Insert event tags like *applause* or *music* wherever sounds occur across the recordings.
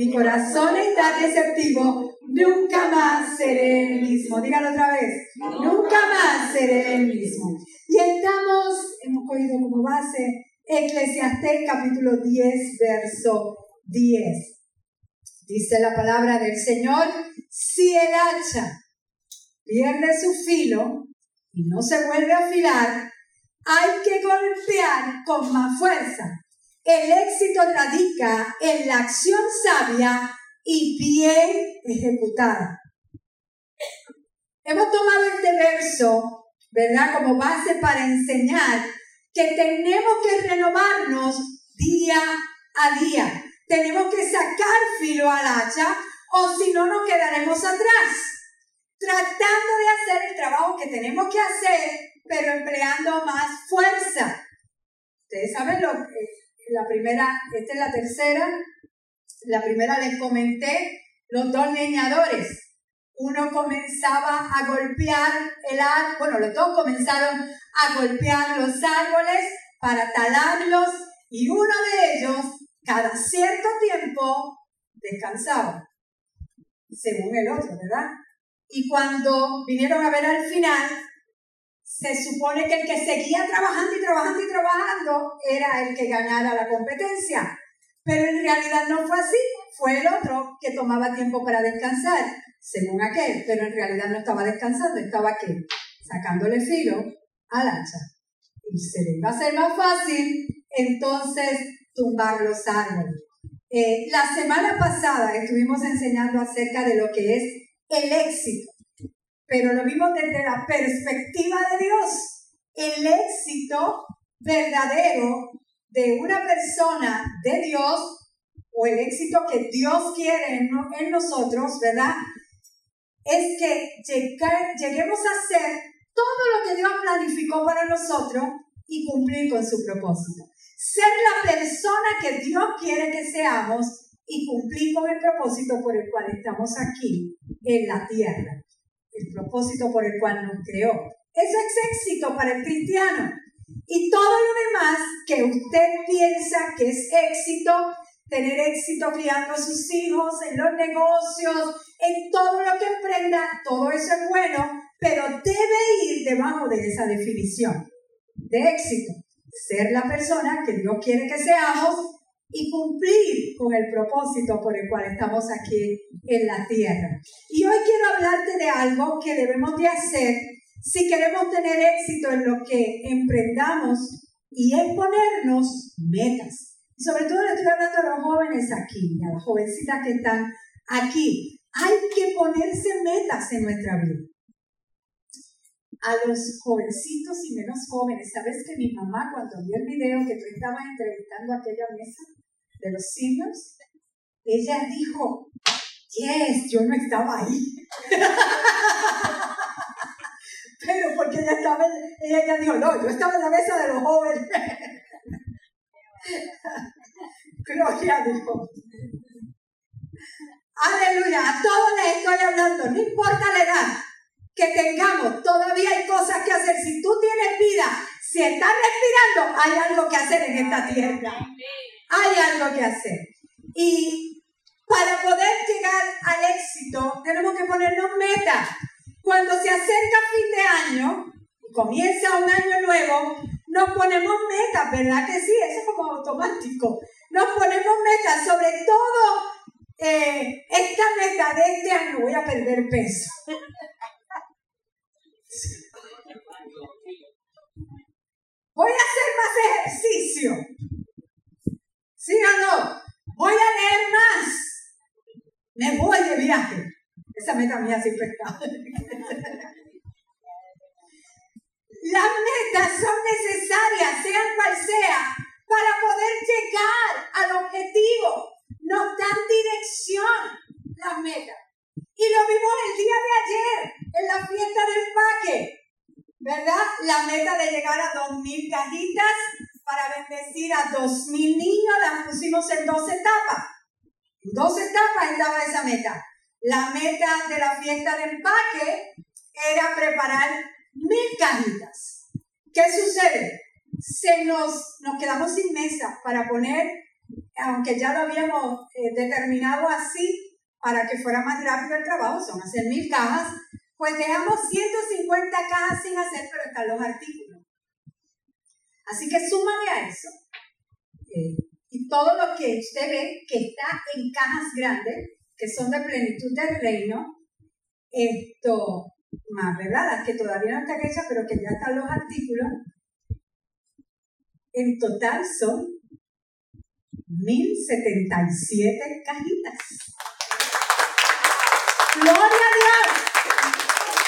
Mi corazón está receptivo. Nunca más seré el mismo. Dígalo otra vez. Nunca más seré el mismo. Y estamos, hemos cogido como base Eclesiastés capítulo 10, verso 10. Dice la palabra del Señor, si el hacha pierde su filo y no se vuelve a afilar, hay que golpear con más fuerza. El éxito radica en la acción sabia y bien ejecutada. Hemos tomado este verso, ¿verdad?, como base para enseñar que tenemos que renovarnos día a día. Tenemos que sacar filo al hacha o si no nos quedaremos atrás, tratando de hacer el trabajo que tenemos que hacer, pero empleando más fuerza. Ustedes saben lo que la primera, esta es la tercera, la primera les comenté, los dos leñadores. Uno comenzaba a golpear el árbol, bueno, los dos comenzaron a golpear los árboles para talarlos y uno de ellos cada cierto tiempo descansaba, según el otro, ¿verdad? Y cuando vinieron a ver al final, se supone que el que seguía trabajando y trabajando y trabajando era el que ganara la competencia. Pero en realidad no fue así, fue el otro que tomaba tiempo para descansar, según aquel, pero en realidad no estaba descansando, estaba aquí, sacándole filo al hacha. Y se le iba a hacer más fácil entonces tumbar los árboles. Eh, la semana pasada estuvimos enseñando acerca de lo que es el éxito pero lo vimos desde la perspectiva de Dios. El éxito verdadero de una persona de Dios, o el éxito que Dios quiere en, nosotros, ¿verdad? Es que lleguemos a hacer todo lo que Dios planificó para nosotros y cumplir con su propósito. Ser la persona que Dios quiere que seamos y cumplir con el propósito por el cual estamos aquí en la tierra propósito por el cual nos creó. Eso es éxito para el cristiano. Y todo lo demás que usted piensa que es éxito, tener éxito criando a sus hijos, en los negocios, en todo lo que emprenda, todo eso es bueno, pero debe ir debajo de esa definición de éxito. Ser la persona que Dios quiere que seamos y cumplir con el propósito por el cual estamos aquí en la tierra. Y hoy quiero hablarte de algo que debemos de hacer si queremos tener éxito en lo que emprendamos y es ponernos metas. Sobre todo le estoy hablando a los jóvenes aquí, a las jovencitas que están aquí. Hay que ponerse metas en nuestra vida. A los jovencitos y menos jóvenes, ¿sabes que mi mamá cuando vio el video que tú estabas entrevistando a aquella mesa, de los signos, ella dijo, yes, yo no estaba ahí. *laughs* Pero porque ella estaba, ella dijo, no, yo estaba en la mesa de los jóvenes. *laughs* Gloria a Dios. Aleluya, a todos les estoy hablando, no importa la edad que tengamos, todavía hay cosas que hacer. Si tú tienes vida, si estás respirando, hay algo que hacer en esta tierra. Hay algo que hacer. Y para poder llegar al éxito, tenemos que ponernos metas. Cuando se acerca fin de año, comienza un año nuevo, nos ponemos metas, ¿verdad que sí? Eso es como automático. Nos ponemos metas, sobre todo eh, esta meta de este año, voy a perder peso. *laughs* Voy a hacer más ejercicio. ¿Sí no? Voy a leer más. Me voy de viaje. Esa meta mía siempre está. *laughs* Las metas son necesarias, sean cual sea, para poder llegar al objetivo. Nos dan dirección las metas. Y lo vimos el día de ayer, en la fiesta del empaque. ¿Verdad? La meta de llegar a 2.000 cajitas para bendecir a dos mil niños, las pusimos en dos etapas. En dos etapas estaba esa meta. La meta de la fiesta de empaque era preparar mil cajitas. ¿Qué sucede? Se nos, nos quedamos sin mesa para poner aunque ya lo habíamos eh, determinado así para que fuera más rápido el trabajo, son hacer mil cajas, pues dejamos 150 cajas sin hacer, pero están los artículos. Así que súmale a eso. Eh, y todo lo que usted ve que está en cajas grandes, que son de plenitud del reino, esto, más, ¿verdad? Que todavía no están hechas, pero que ya están los artículos, en total son 1077 cajitas. ¡Gloria a Dios!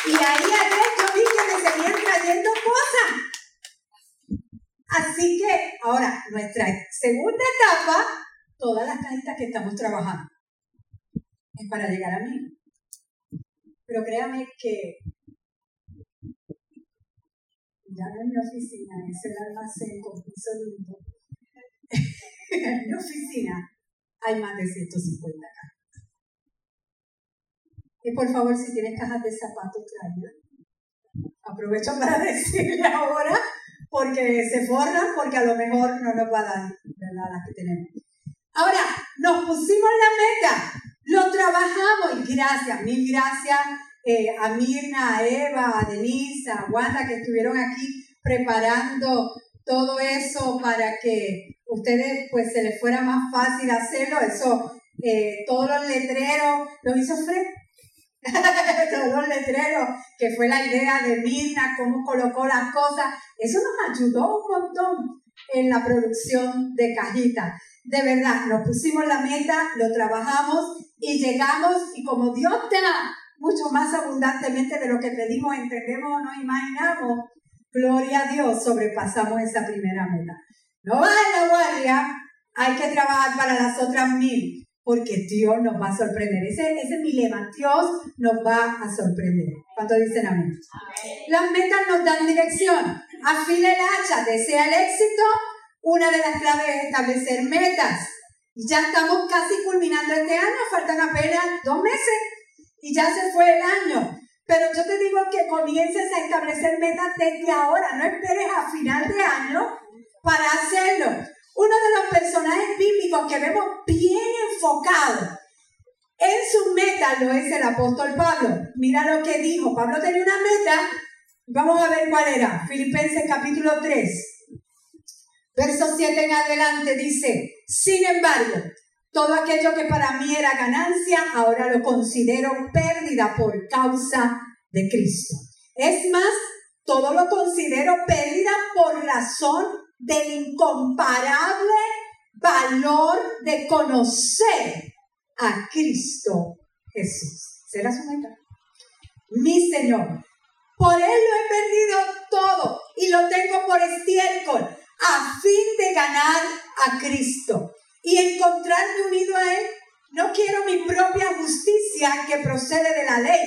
Y ahí ayer yo vi que me seguían trayendo cosas. Así que ahora, nuestra segunda etapa, todas las cajitas que estamos trabajando, es para llegar a mí. Pero créame que ya en mi oficina, es el almacén con piso lindo, *laughs* en mi oficina hay más de 150 cajas. Y por favor, si tienes cajas de zapatos, tráelas. Aprovecho para *laughs* decirle ahora, porque se forran, porque a lo mejor no nos va a dar, ¿verdad? Las que tenemos. Ahora, nos pusimos la meta, lo trabajamos y gracias, mil gracias eh, a Mirna, a Eva, a Denise, a Wanda que estuvieron aquí preparando todo eso para que ustedes pues se les fuera más fácil hacerlo. Eso, eh, todos los letreros, lo hizo Fred. *laughs* los letreros, que fue la idea de Mirna, cómo colocó las cosas. Eso nos ayudó un montón en la producción de cajitas. De verdad, nos pusimos la meta, lo trabajamos y llegamos y como Dios te da mucho más abundantemente de lo que pedimos, entendemos o no imaginamos, gloria a Dios, sobrepasamos esa primera meta. No va la guardia, hay que trabajar para las otras mil, porque Dios nos va a sorprender. Ese, ese mi lema, Dios nos va a sorprender. ¿Cuánto dicen amén? Las metas nos dan dirección. Afile el hacha, desea el éxito. Una de las claves es establecer metas. Ya estamos casi culminando este año, faltan apenas dos meses y ya se fue el año. Pero yo te digo que comiences a establecer metas desde ahora, no esperes a final de año para hacerlo. Uno de los personajes bíblicos que vemos bien enfocado en sus metas lo es el apóstol Pablo. Mira lo que dijo. Pablo tenía una meta. Vamos a ver cuál era. Filipenses capítulo 3. Verso 7 en adelante dice, sin embargo, todo aquello que para mí era ganancia, ahora lo considero pérdida por causa de Cristo. Es más, todo lo considero pérdida por razón del incomparable valor de conocer a Cristo Jesús. ¿Será su meta? Mi Señor. Por Él lo he perdido todo y lo tengo por estiércol a fin de ganar a Cristo y encontrarme unido a Él. No quiero mi propia justicia que procede de la ley,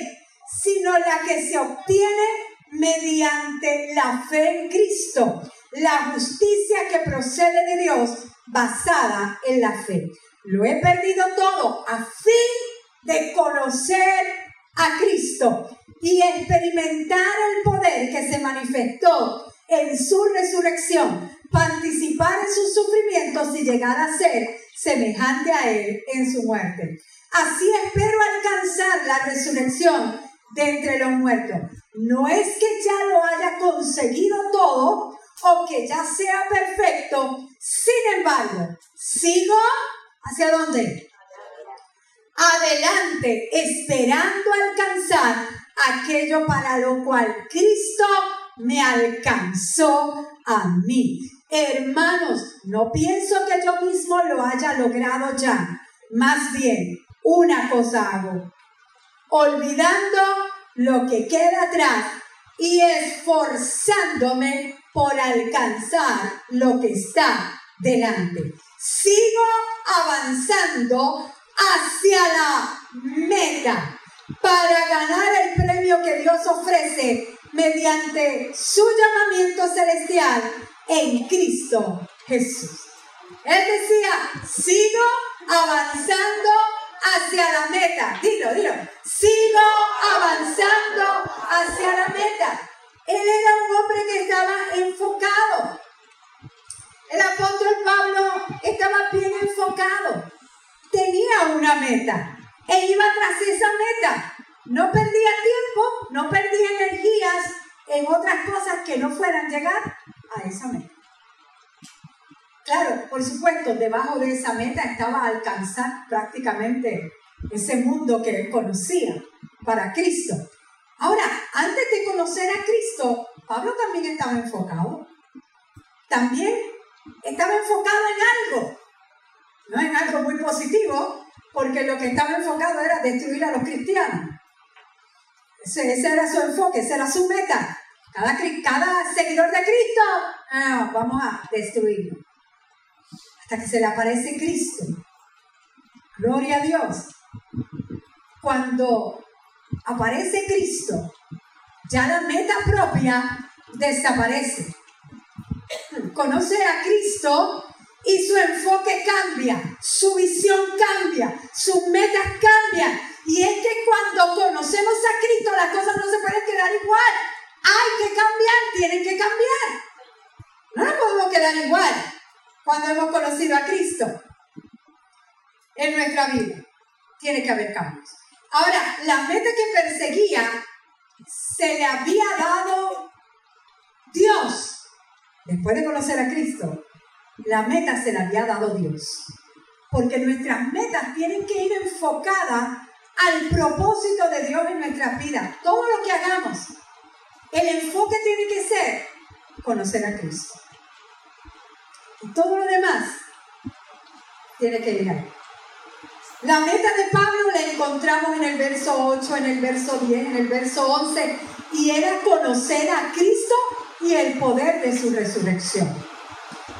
sino la que se obtiene mediante la fe en Cristo, la justicia que procede de Dios basada en la fe. Lo he perdido todo a fin de conocer a Cristo y experimentar el poder que se manifestó en su resurrección participar en sus sufrimientos y llegar a ser semejante a Él en su muerte. Así espero alcanzar la resurrección de entre los muertos. No es que ya lo haya conseguido todo o que ya sea perfecto, sin embargo, sigo hacia dónde? Adelante, esperando alcanzar aquello para lo cual Cristo me alcanzó a mí. Hermanos, no pienso que yo mismo lo haya logrado ya. Más bien, una cosa hago. Olvidando lo que queda atrás y esforzándome por alcanzar lo que está delante. Sigo avanzando hacia la meta para ganar el premio que Dios ofrece mediante su llamamiento celestial en Cristo Jesús. Él decía, sigo avanzando hacia la meta. Dilo, dilo. Sigo avanzando hacia la meta. Él era un hombre que estaba enfocado. El apóstol Pablo estaba bien enfocado una meta e iba tras esa meta. No perdía tiempo, no perdía energías en otras cosas que no fueran llegar a esa meta. Claro, por supuesto, debajo de esa meta estaba alcanzar prácticamente ese mundo que él conocía para Cristo. Ahora, antes de conocer a Cristo, Pablo también estaba enfocado. También estaba enfocado en algo. No en algo muy positivo, porque lo que estaba enfocado era destruir a los cristianos. Ese, era su enfoque, esa era su meta. Cada, cada seguidor de Cristo, ah, vamos a destruirlo. Hasta que se le aparece Cristo. Gloria a Dios. Cuando aparece Cristo, ya la meta propia desaparece. Conoce a Cristo y su enfoque cambia, su visión cambia, sus metas cambian. Y es que cuando conocemos a Cristo las cosas no se pueden quedar igual. Hay que cambiar, tienen que cambiar. No nos podemos quedar igual cuando hemos conocido a Cristo en nuestra vida. Tiene que haber cambios. Ahora, la meta que perseguía se le había dado Dios después de conocer a Cristo la meta se la había dado Dios. Porque nuestras metas tienen que ir enfocadas al propósito de Dios en nuestras vidas. Todo lo que hagamos, el enfoque tiene que ser conocer a Cristo. Y todo lo demás tiene que ir ahí. La meta de Pablo la encontramos en el verso 8, en el verso 10, en el verso 11, y era conocer a Cristo y el poder de su resurrección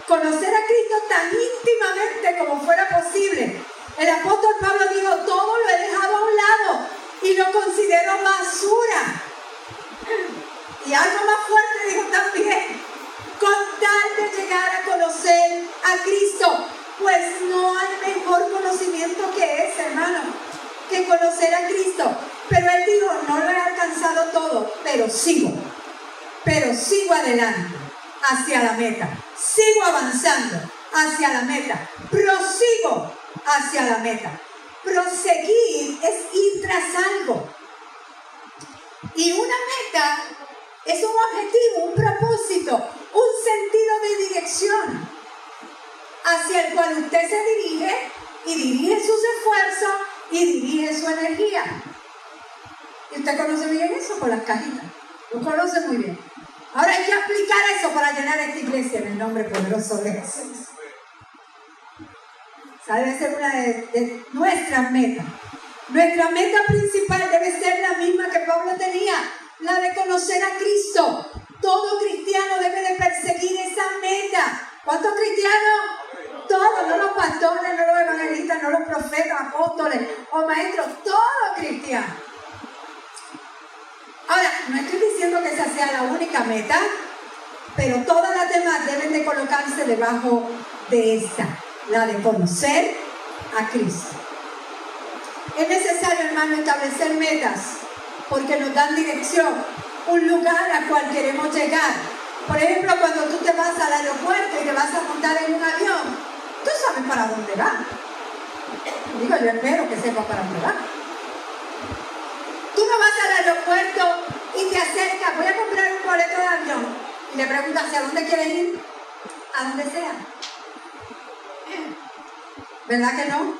conocer a Cristo tan íntimamente como fuera posible. El apóstol Pablo dijo, todo lo he dejado a un lado y lo considero basura. Y algo más fuerte dijo también, con tal de llegar a conocer a Cristo, pues no hay mejor conocimiento que ese, hermano, que conocer a Cristo. Pero él dijo, no lo he alcanzado todo, pero sigo, pero sigo adelante hacia la meta. Sigo avanzando hacia la meta. Prosigo hacia la meta. Proseguir es ir tras algo. Y una meta es un objetivo, un propósito, un sentido de dirección hacia el cual usted se dirige y dirige sus esfuerzos y dirige su energía. Y usted conoce bien eso con las cajitas. Lo conoce muy bien. Ahora hay que aplicar eso para llenar esta iglesia en el nombre poderoso de Jesús. Esa debe ser una de, nuestras metas. Nuestra meta principal debe ser la misma que Pablo tenía, la de conocer a Cristo. Todo cristiano debe de perseguir esa meta. ¿Cuántos cristianos? Todos, no los pastores, no los evangelistas, no los profetas, apóstoles o maestros, todos cristianos. Ahora, no estoy diciendo que esa sea la única meta, pero todas las demás deben de colocarse debajo de esta, la de conocer a Cristo. Es necesario, hermano, establecer metas porque nos dan dirección, un lugar al cual queremos llegar. Por ejemplo, cuando tú te vas al aeropuerto y te vas a montar en un avión, tú sabes para dónde va. Digo, yo espero que sepa para dónde va. Tú no vas al aeropuerto y te acercas, voy a comprar un boleto de avión y le preguntas, ¿a dónde quieres ir? A donde sea. ¿Verdad que no?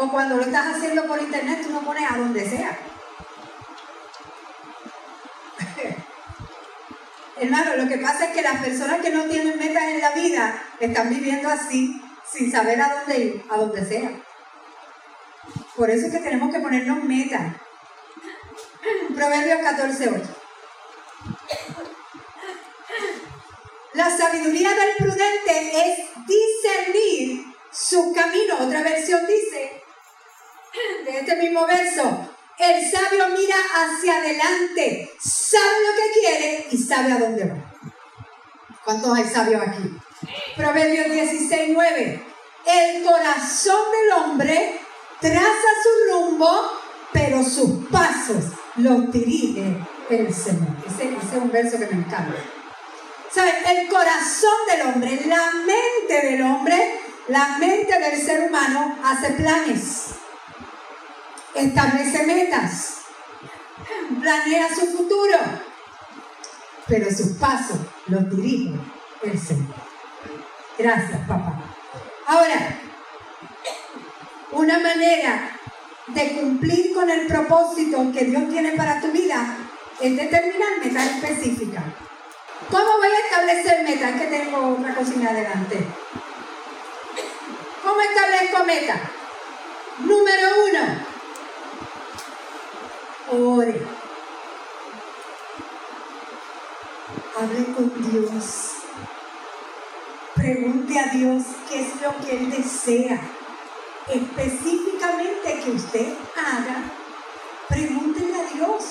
O cuando lo estás haciendo por internet, tú no pones a donde sea. Hermano, lo que pasa es que las personas que no tienen metas en la vida están viviendo así, sin saber a dónde ir, a donde sea. Por eso es que tenemos que ponernos metas. Proverbios 14, 8. La sabiduría del prudente es discernir su camino. Otra versión dice, de este mismo verso, el sabio mira hacia adelante, sabe lo que quiere y sabe a dónde va. ¿Cuántos hay sabios aquí? Proverbios 16, 9. El corazón del hombre traza su rumbo, pero sus pasos los dirige el Señor. Ese, es un verso que me encanta. ¿Sabes? El corazón del hombre, la mente del hombre La mente del ser humano hace planes, establece metas, planea su futuro, pero sus pasos los dirige el Señor. Gracias, papá. Ahora, una manera de cumplir con el propósito que Dios tiene para tu vida es determinar metas específicas. ¿Cómo voy a establecer metas? Que tengo otra cocina adelante. ¿Cómo establezco metas? Número uno, ore. Hable con Dios. Pregunte a Dios qué es lo que Él desea. Específicamente que usted haga. Pregúntele a Dios.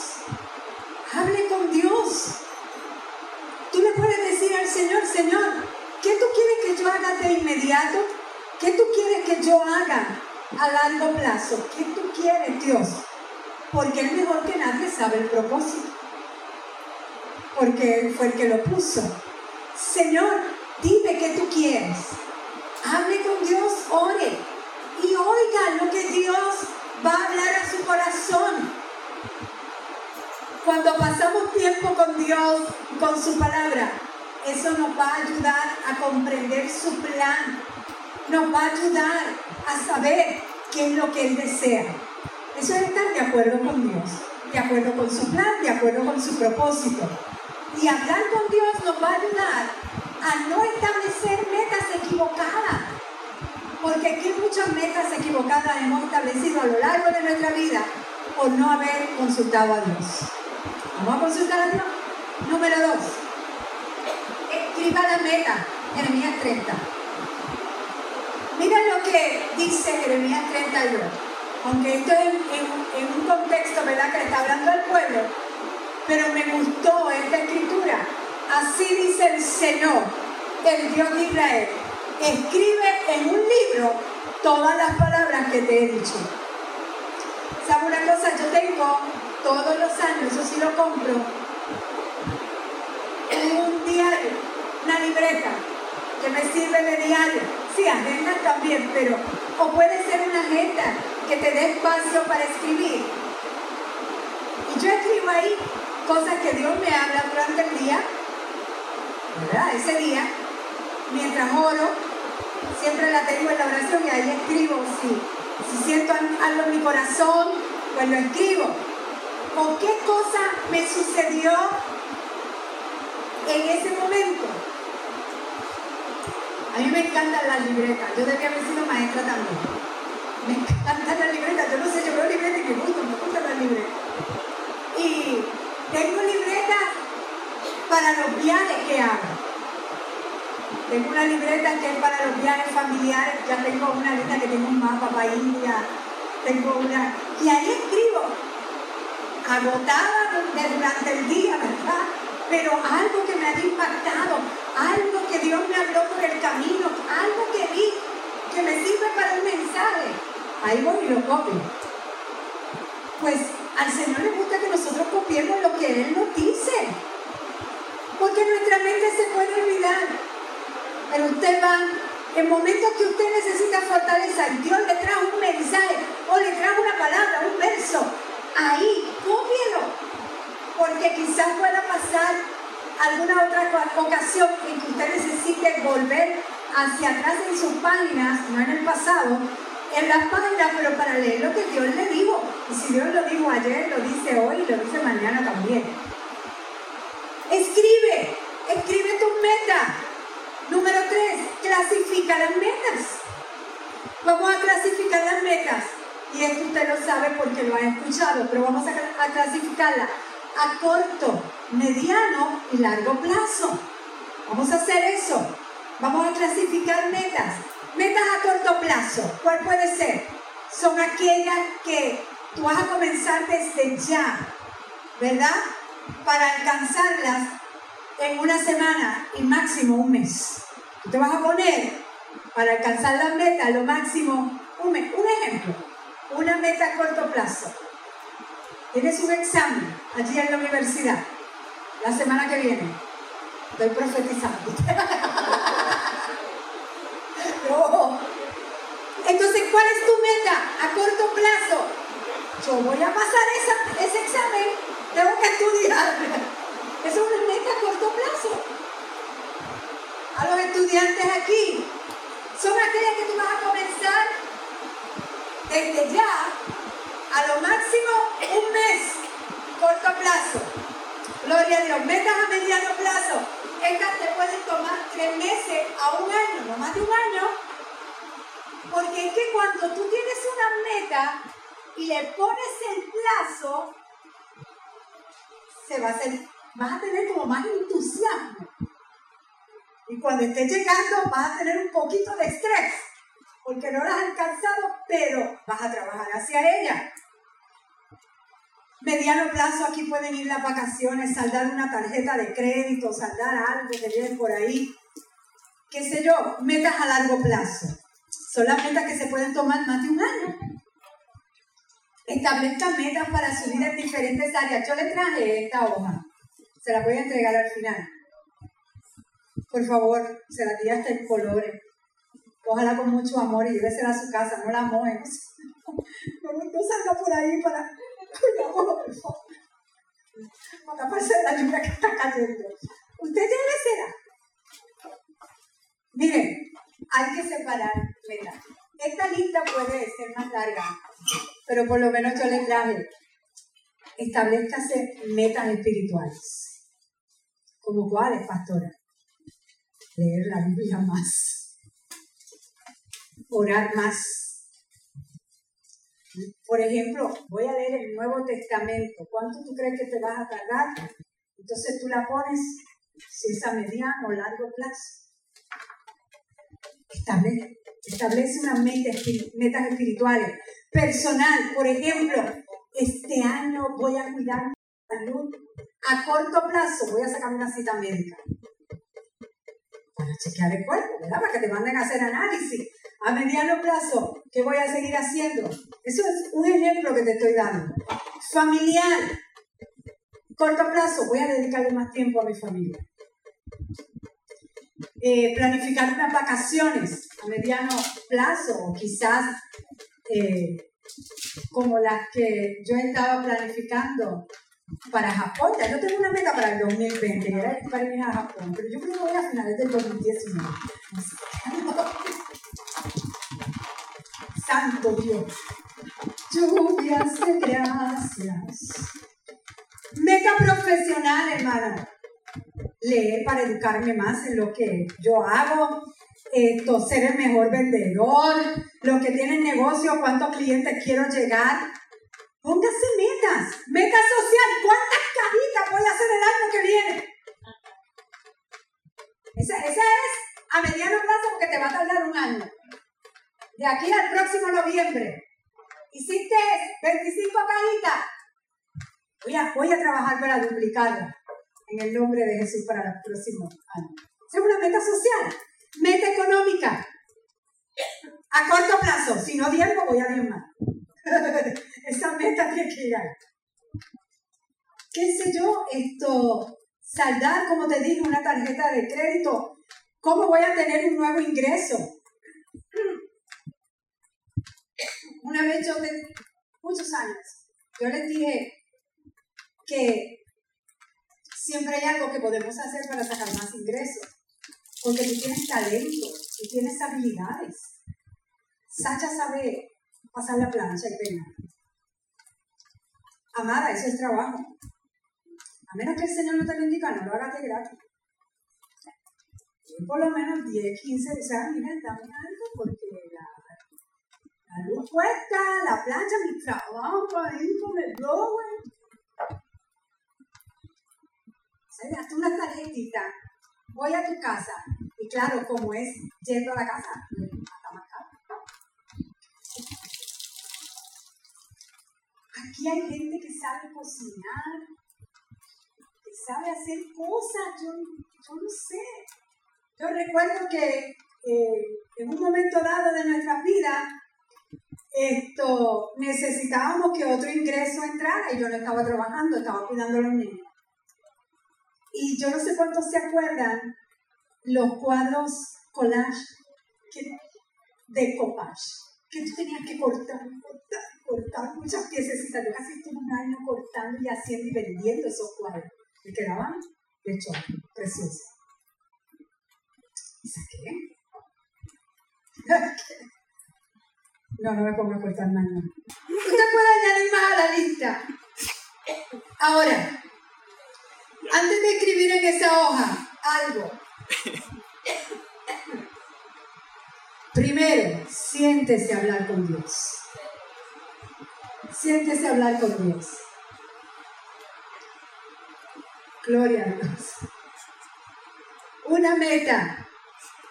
Hable con Dios. Tú le puedes decir al Señor, Señor, ¿qué tú quieres que yo haga de inmediato? ¿Qué tú quieres que yo haga a largo plazo? ¿Qué tú quieres, Dios? Porque Él mejor que nadie sabe el propósito. Porque Él fue el que lo puso. Señor, dime qué tú quieres. Hable con Dios, ore. Y oiga lo que Dios va a hablar a su corazón. Cuando pasamos tiempo con Dios, con su palabra, eso nos va a ayudar a comprender su plan nos va a ayudar a saber qué es lo que Él desea. Eso es estar de acuerdo con Dios, de acuerdo con su plan, de acuerdo con su propósito. Y hablar con Dios nos va a ayudar a no establecer metas equivocadas. Porque aquí muchas metas equivocadas hemos establecido a lo largo de nuestra vida por no haber consultado a Dios. Vamos a consultar a Dios. Número dos. Escriba la meta. Jeremías 30. Mira lo que dice Jeremías 32. Aunque esto es en, un contexto, ¿verdad?, que le está hablando al pueblo, pero me gustó esta escritura. Así dice el Señor, el Dios de Israel. Escribe en un libro todas las palabras que te he dicho. ¿Sabe una cosa? Yo tengo todos los años, eso sí lo compro, un diario, una libreta que me sirve de diario Sí, agenda también, pero o puede ser una agenda que te dé espacio para escribir. Y yo escribo ahí cosas que Dios me habla durante el día, ¿verdad? Ese día, mientras oro, siempre la tengo en la oración y ahí escribo. Si, si siento algo en mi corazón, pues lo escribo. ¿O qué cosa me sucedió en ese momento? A mí me encantan las libretas. Yo debía haber sido maestra también. *laughs* Me encantan las libretas. Yo no sé, yo veo libretas y me me gustan las libretas. Y tengo libretas para los viajes que hago. Tengo una libreta que es para los viajes familiares. Ya tengo una lista que tengo un mapa para India. Tengo una. Y ahí escribo. Agotada durante el día, ¿verdad? Pero algo que me ha impactado, algo que Dios me habló por el camino, algo que vi que me sirve para un mensaje. Ahí voy y lo copio. Pues al Señor le gusta que nosotros copiemos lo que Él nos dice. Porque nuestra mente se puede olvidar. Pero usted va, en momentos que usted necesita fortaleza, Dios le trae un mensaje o le trae una palabra, un verso. Ahí, cópielo. Porque quizás pueda pasar alguna otra ocasión en que usted necesite volver hacia atrás en sus páginas, no en el pasado, en las páginas, pero para leer lo que Dios le dijo. Y si Dios lo dijo ayer, lo dice hoy y lo dice mañana también. Escribe, escribe tus metas. Número tres, clasifica las metas. Vamos a clasificar las metas. Y esto usted lo sabe porque lo ha escuchado, pero vamos a, a clasificarlas a corto, mediano y largo plazo. Vamos a hacer eso. Vamos a clasificar metas. Metas a corto plazo. ¿Cuál puede ser? Son aquellas que tú vas a comenzar desde ya, ¿verdad? Para alcanzarlas en una semana y máximo un mes. Tú te vas a poner para alcanzar las metas lo máximo un mes. Un ejemplo, una meta a corto plazo. Tienes un examen allí en la universidad la semana que viene. Estoy profetizando. *laughs* Entonces, ¿cuál es tu meta a corto plazo? Yo voy a pasar ese examen, tengo que estudiar. *laughs* Es una meta a corto plazo. A los estudiantes aquí, son aquellas que tú vas a comenzar desde ya, a lo máximo un mes, corto plazo. Gloria a Dios, metas a mediano plazo. Estas te pueden tomar tres meses a un año, no más de un año, porque es que cuando tú tienes una meta y le pones el plazo, se va a hacer, vas a tener como más entusiasmo. Y cuando estés llegando vas a tener un poquito de estrés, porque no la has alcanzado, pero vas a trabajar hacia ella. Mediano plazo aquí pueden ir las vacaciones, saldar una tarjeta de crédito, saldar algo que viene por ahí. Qué sé yo, metas a largo plazo. Son las metas que se pueden tomar más de un año. Establezcan metas para subir en diferentes áreas. Yo le traje esta hoja. Se la voy a entregar al final. Por favor, se la tira hasta en colores. Ojalá con mucho amor y llévesela a su casa, no la mojen. *laughs* No, salga por ahí para, para taparse la lluvia que está cayendo. Usted será. Miren, hay que separar metas. Esta lista puede ser más larga, pero por lo menos yo le traje. Establezcase metas espirituales. ¿Como cuáles, pastora? leer la Biblia más, orar más. Por ejemplo, voy a leer el Nuevo Testamento. ¿Cuánto tú crees que te vas a tardar? Entonces tú la pones, si es a mediano o largo plazo. Establece, establece unas metas espirituales. Personal, por ejemplo, este año voy a cuidar mi salud. A corto plazo voy a sacar una cita médica para chequear el cuerpo, ¿verdad? Para que te manden a hacer análisis. A mediano plazo, ¿qué voy a seguir haciendo? Eso es un ejemplo que te estoy dando. Familiar. Corto plazo, voy a dedicarle más tiempo a mi familia. Eh, planificar unas vacaciones a mediano plazo, o quizás eh, como las que yo estaba planificando para Japón. Ya yo tengo una meta para el 2020, era para ir a Japón, pero yo creo que voy a finales del 2019. *laughs* Santo Dios. Lluvias de gracias. Meta profesional, hermana. Leer para educarme más en lo que yo hago, esto, ser el mejor vendedor, los que tienen negocio, cuántos clientes quiero llegar, Póngase metas, metas social. ¿Cuántas cajitas voy a hacer el año que viene? Esa, esa es a mediano plazo porque te va a tardar un año. De aquí al próximo noviembre. Hiciste 25 cajitas. Voy a, voy a trabajar para duplicarla en el nombre de Jesús para los próximos años. Es una meta social. Meta económica. A corto plazo. Si no diezmo, voy a diezmar. *laughs* Esa meta tiene que llegar. ¿Qué sé yo? Esto, saldar, como te dije, una tarjeta de crédito. ¿Cómo voy a tener un nuevo ingreso? Una vez yo, de muchos años, yo les dije que siempre hay algo que podemos hacer para sacar más ingresos. Porque tú tienes talento, tú tienes habilidades. Sacha sabe pasar la plancha y peinar. Amada, eso es trabajo. A menos que el Señor no te lo indica, no lo hagas de gratis. por lo menos 10, 15, o sea, mira, muy alto porque la, luz cuesta, la plancha, mi trabajo ahí con el. Sea, hasta una tarjetita. Voy a tu casa. Y claro, como es yendo a la casa, Aquí hay gente que sabe cocinar, que sabe hacer cosas, yo, no sé. Yo recuerdo que eh, en un momento dado de nuestra vida, esto, necesitábamos que otro ingreso entrara y yo no estaba trabajando, estaba cuidando a los niños. Y yo no sé cuántos se acuerdan los cuadros collage de copage, que tú tenías que cortar, cortar, cortar muchas piececitas. Yo casi estuve un año cortando y haciendo y vendiendo esos cuadros. Me quedaban de hecho preciosos. ¿Y saqué? *laughs* No, no me pongo a cortar nada. Usted puede añadir más a la lista. Ahora, antes de escribir en esa hoja algo, primero, siéntese a hablar con Dios. Siéntese a hablar con Dios. Gloria a Dios. Una meta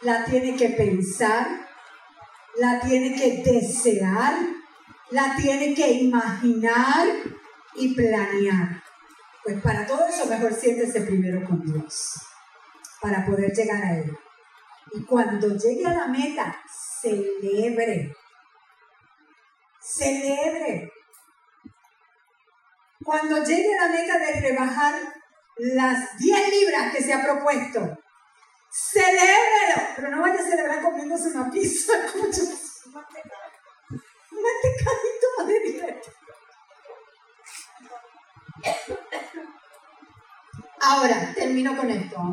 la tiene que pensar, la tiene que desear, la tiene que imaginar y planear. Pues para todo eso mejor siéntese primero con Dios, para poder llegar a Él. Y cuando llegue a la meta, celebre. Celebre. Cuando llegue a la meta de rebajar las 10 libras que se ha propuesto, celébrelo. Pero no vaya a celebrar comiéndose una pizza *laughs* con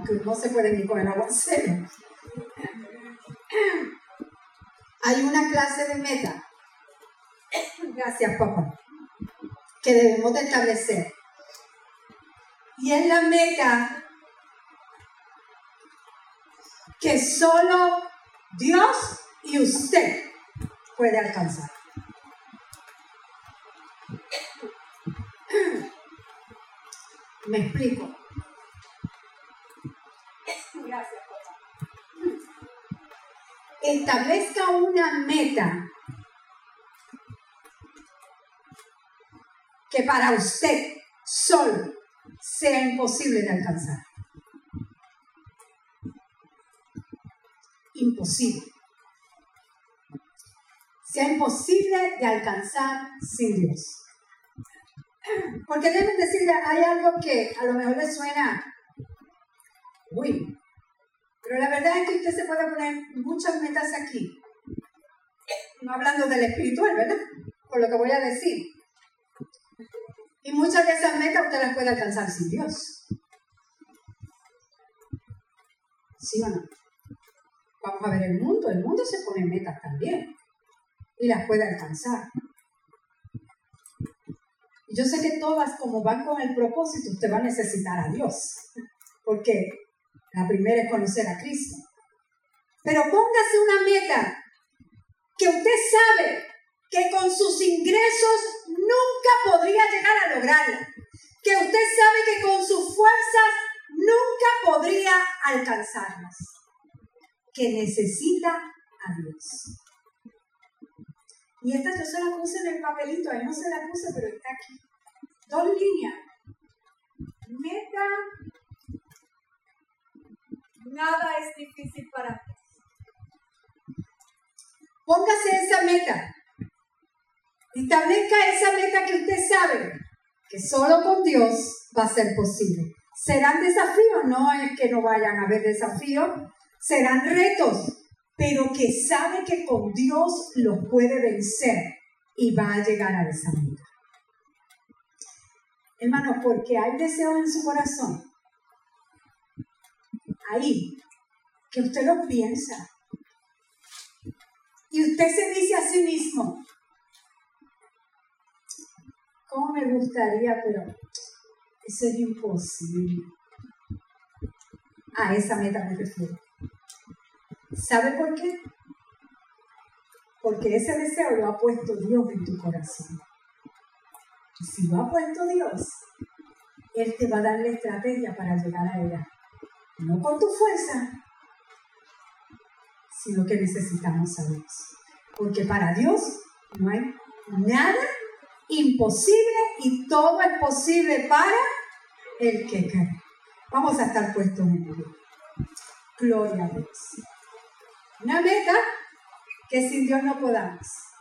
aunque no se puede ni con el aguacero. Hay una clase de meta, *coughs* gracias papá, que debemos de establecer. Y es la meta que solo Dios y usted puede alcanzar. *coughs* Me explico. Establezca una meta que para usted solo sea imposible de alcanzar. Imposible. Sea imposible de alcanzar sin Dios. Porque deben decir, hay algo que a lo mejor le suena, uy, pero la verdad es que usted se puede poner muchas metas aquí. No hablando del espiritual, ¿verdad? Por lo que voy a decir. Y muchas de esas metas usted las puede alcanzar sin Dios. ¿Sí o no? Vamos a ver el mundo. El mundo se pone metas también. Y las puede alcanzar. Yo sé que todas, como van con el propósito, usted va a necesitar a Dios. Porque la primera es conocer a Cristo. Pero póngase una meta que usted sabe que con sus ingresos nunca podría llegar a lograrla. Que usted sabe que con sus fuerzas nunca podría alcanzarlas. Que necesita a Dios. Y esta yo se la puse en el papelito, ahí no se la puse, pero está aquí. Dos líneas. Meta. Nada es difícil para ti. Póngase esa meta. Establezca esa meta que usted sabe que solo con Dios va a ser posible. Serán desafíos, no es que no vayan a haber desafíos, serán retos, pero que sabe que con Dios los puede vencer y va a llegar a esa meta. Hermano, porque hay deseos en su corazón. Ahí, que usted lo piensa. Y usted se dice a sí mismo, ¿cómo me gustaría? Pero eso es imposible. A esa meta me refiero. ¿Sabe por qué? Porque ese deseo lo ha puesto Dios en tu corazón. Y si lo ha puesto Dios, Él te va a dar la estrategia para llegar a ella. No con tu fuerza, sino que necesitamos a Dios. Porque para Dios no hay nada imposible y todo es posible para el que cree. Vamos a estar puestos en pie. Gloria a Dios. Una meta que sin Dios no podamos.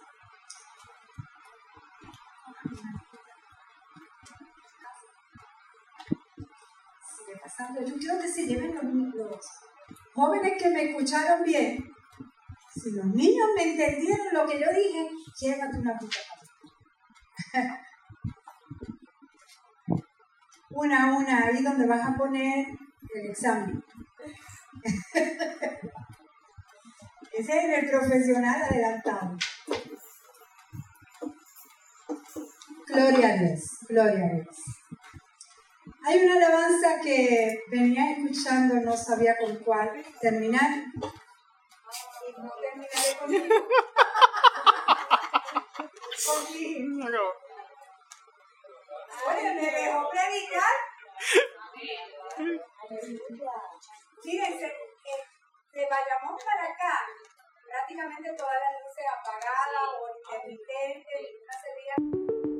Yo quiero que se lleven los, jóvenes que me escucharon bien. Si los niños me entendieron lo que yo dije, llévate una puta Una a una, ahí donde vas a poner el examen. *laughs* Ese es el profesional adelantado. Gloria a Dios, gloria a Dios. Hay una alabanza que venía escuchando, no sabía con cuál terminar. Y no terminaré contigo. contigo. Oye, me dejó predicar. Fíjense, eh, de Bayamón para acá, prácticamente todas las luces apagadas o intermitentes, una